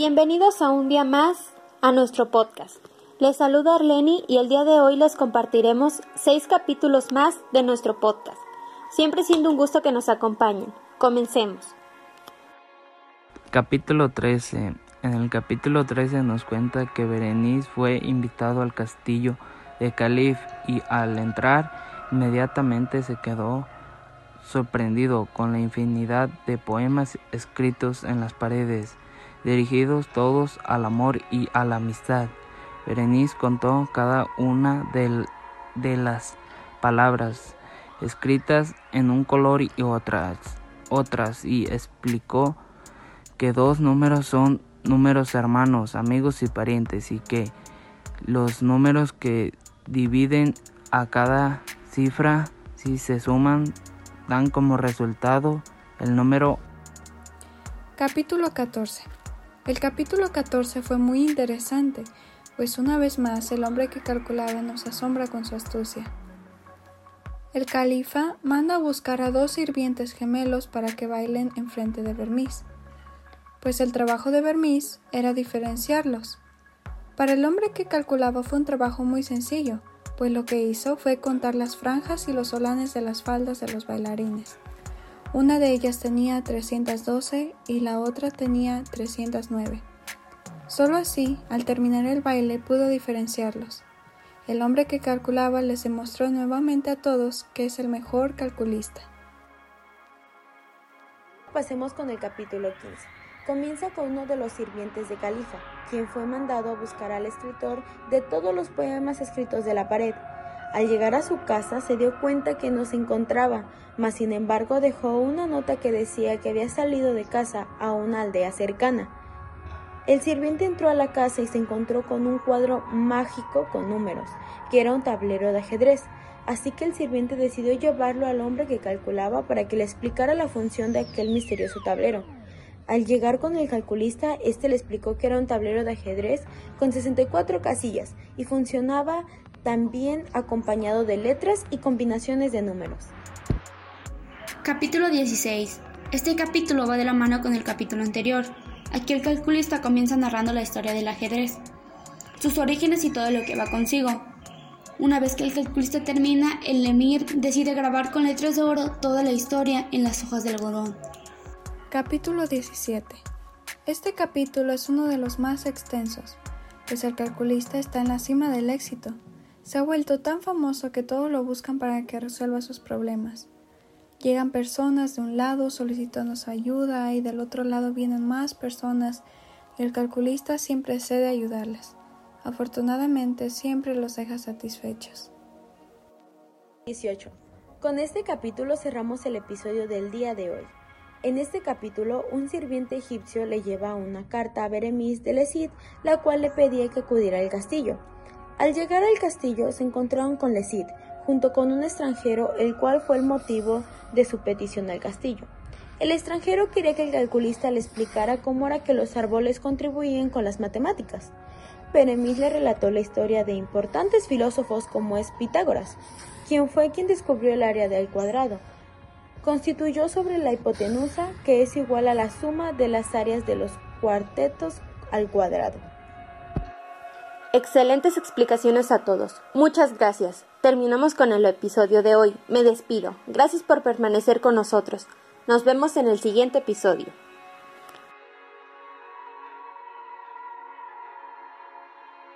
Bienvenidos a un día más a nuestro podcast. Les saluda Arleni y el día de hoy les compartiremos seis capítulos más de nuestro podcast. Siempre siendo un gusto que nos acompañen. Comencemos. Capítulo 13. En el capítulo 13 nos cuenta que Berenice fue invitado al castillo de Calif y al entrar inmediatamente se quedó sorprendido con la infinidad de poemas escritos en las paredes dirigidos todos al amor y a la amistad. Berenice contó cada una de, de las palabras escritas en un color y otras, otras y explicó que dos números son números hermanos, amigos y parientes y que los números que dividen a cada cifra si se suman dan como resultado el número Capítulo 14 el capítulo 14 fue muy interesante, pues una vez más el hombre que calculaba nos asombra con su astucia. El califa manda a buscar a dos sirvientes gemelos para que bailen enfrente de Bermis, pues el trabajo de Bermis era diferenciarlos. Para el hombre que calculaba fue un trabajo muy sencillo, pues lo que hizo fue contar las franjas y los solanes de las faldas de los bailarines. Una de ellas tenía 312 y la otra tenía 309. Solo así, al terminar el baile, pudo diferenciarlos. El hombre que calculaba les demostró nuevamente a todos que es el mejor calculista. Pasemos con el capítulo 15. Comienza con uno de los sirvientes de Califa, quien fue mandado a buscar al escritor de todos los poemas escritos de la pared, al llegar a su casa se dio cuenta que no se encontraba, mas sin embargo dejó una nota que decía que había salido de casa a una aldea cercana. El sirviente entró a la casa y se encontró con un cuadro mágico con números, que era un tablero de ajedrez, así que el sirviente decidió llevarlo al hombre que calculaba para que le explicara la función de aquel misterioso tablero. Al llegar con el calculista, éste le explicó que era un tablero de ajedrez con 64 casillas y funcionaba también acompañado de letras y combinaciones de números. Capítulo 16. Este capítulo va de la mano con el capítulo anterior. Aquí el calculista comienza narrando la historia del ajedrez, sus orígenes y todo lo que va consigo. Una vez que el calculista termina, el emir decide grabar con letras de oro toda la historia en las hojas del algodón. Capítulo 17. Este capítulo es uno de los más extensos, pues el calculista está en la cima del éxito se ha vuelto tan famoso que todos lo buscan para que resuelva sus problemas. Llegan personas de un lado solicitando su ayuda y del otro lado vienen más personas y el calculista siempre cede ayudarles. Afortunadamente siempre los deja satisfechos. 18. Con este capítulo cerramos el episodio del día de hoy. En este capítulo, un sirviente egipcio le lleva una carta a Beremis de Lesid, la cual le pedía que acudiera al castillo. Al llegar al castillo se encontraron con Lesid, junto con un extranjero, el cual fue el motivo de su petición al castillo. El extranjero quería que el calculista le explicara cómo era que los árboles contribuían con las matemáticas. Peremis le relató la historia de importantes filósofos como es Pitágoras, quien fue quien descubrió el área del cuadrado. Constituyó sobre la hipotenusa, que es igual a la suma de las áreas de los cuartetos al cuadrado. Excelentes explicaciones a todos. Muchas gracias. Terminamos con el episodio de hoy. Me despido. Gracias por permanecer con nosotros. Nos vemos en el siguiente episodio.